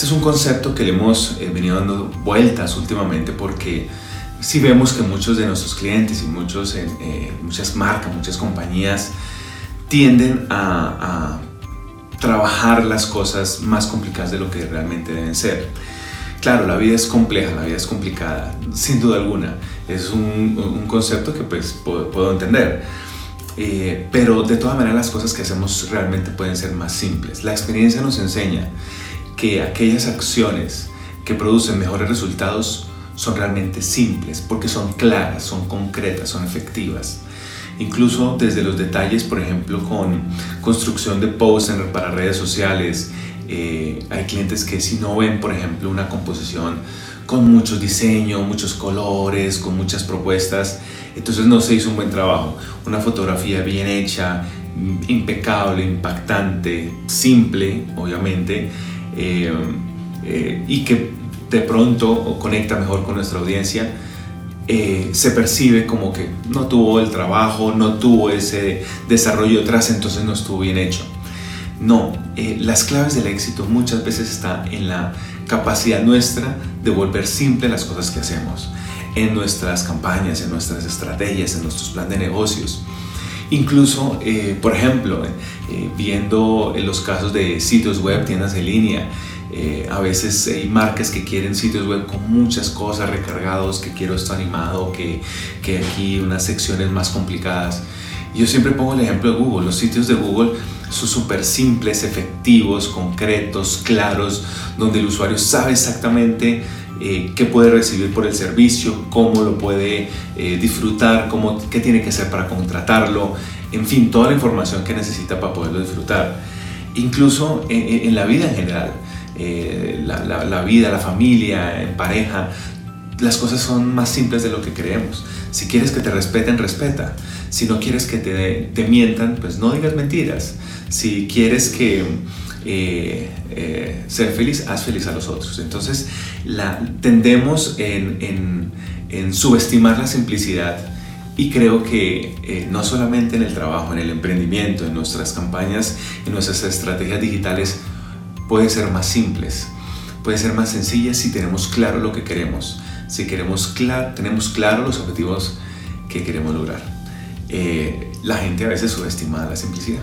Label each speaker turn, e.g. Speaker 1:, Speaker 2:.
Speaker 1: Este es un concepto que le hemos eh, venido dando vueltas últimamente porque si vemos que muchos de nuestros clientes y muchos, eh, muchas marcas, muchas compañías tienden a, trabajar las cosas más complicadas de lo que realmente deben ser. Claro, la vida es compleja, la vida es complicada, sin duda alguna. Es un, concepto que pues puedo, entender. Eh, pero de todas maneras las cosas que hacemos realmente pueden ser más simples. La experiencia nos enseña que aquellas acciones que producen mejores resultados son realmente simples, porque son claras, son concretas, son efectivas. Incluso desde los detalles, por ejemplo, con construcción de posts para redes sociales, eh, hay clientes que si no ven, por ejemplo, una composición con mucho diseño, muchos colores, con muchas propuestas, entonces no se hizo un buen trabajo. Una fotografía bien hecha, impecable, impactante, simple, obviamente, eh, eh, y que de pronto conecta mejor con nuestra audiencia, eh, se percibe como que no tuvo el trabajo, no tuvo ese desarrollo atrás, entonces no estuvo bien hecho. No, las claves del éxito muchas veces están en la capacidad nuestra de volver simple las cosas que hacemos, en nuestras campañas, en nuestras estrategias, en nuestros planes de negocios. Incluso, por ejemplo, eh, viendo en los casos de sitios web, tiendas en línea. Eh, a veces hay marcas que quieren sitios web con muchas cosas recargados, que quiero esto animado, que, que aquí unas secciones más complicadas. Yo siempre pongo el ejemplo de Google. Los sitios de Google son súper simples, efectivos, concretos, claros, donde el usuario sabe exactamente eh, qué puede recibir por el servicio, cómo lo puede disfrutar, cómo, qué tiene que hacer para contratarlo en fin, toda la información que necesita para poderlo disfrutar. Incluso en, la vida en general, eh, la, vida, la familia, en pareja, las cosas son más simples de lo que creemos. Si quieres que te respeten, respeta. Si no quieres que te, te mientan, pues no digas mentiras. Si quieres que eh, eh, ser feliz, haz feliz a los otros. Entonces, la, tendemos en, en subestimar la simplicidad y creo que eh, no solamente en el trabajo, en el emprendimiento, en nuestras campañas, en nuestras estrategias digitales, pueden ser más simples, pueden ser más sencillas si tenemos claro lo que queremos, si queremos clar tenemos claro los objetivos que queremos lograr. Eh, la gente a veces subestima la simplicidad.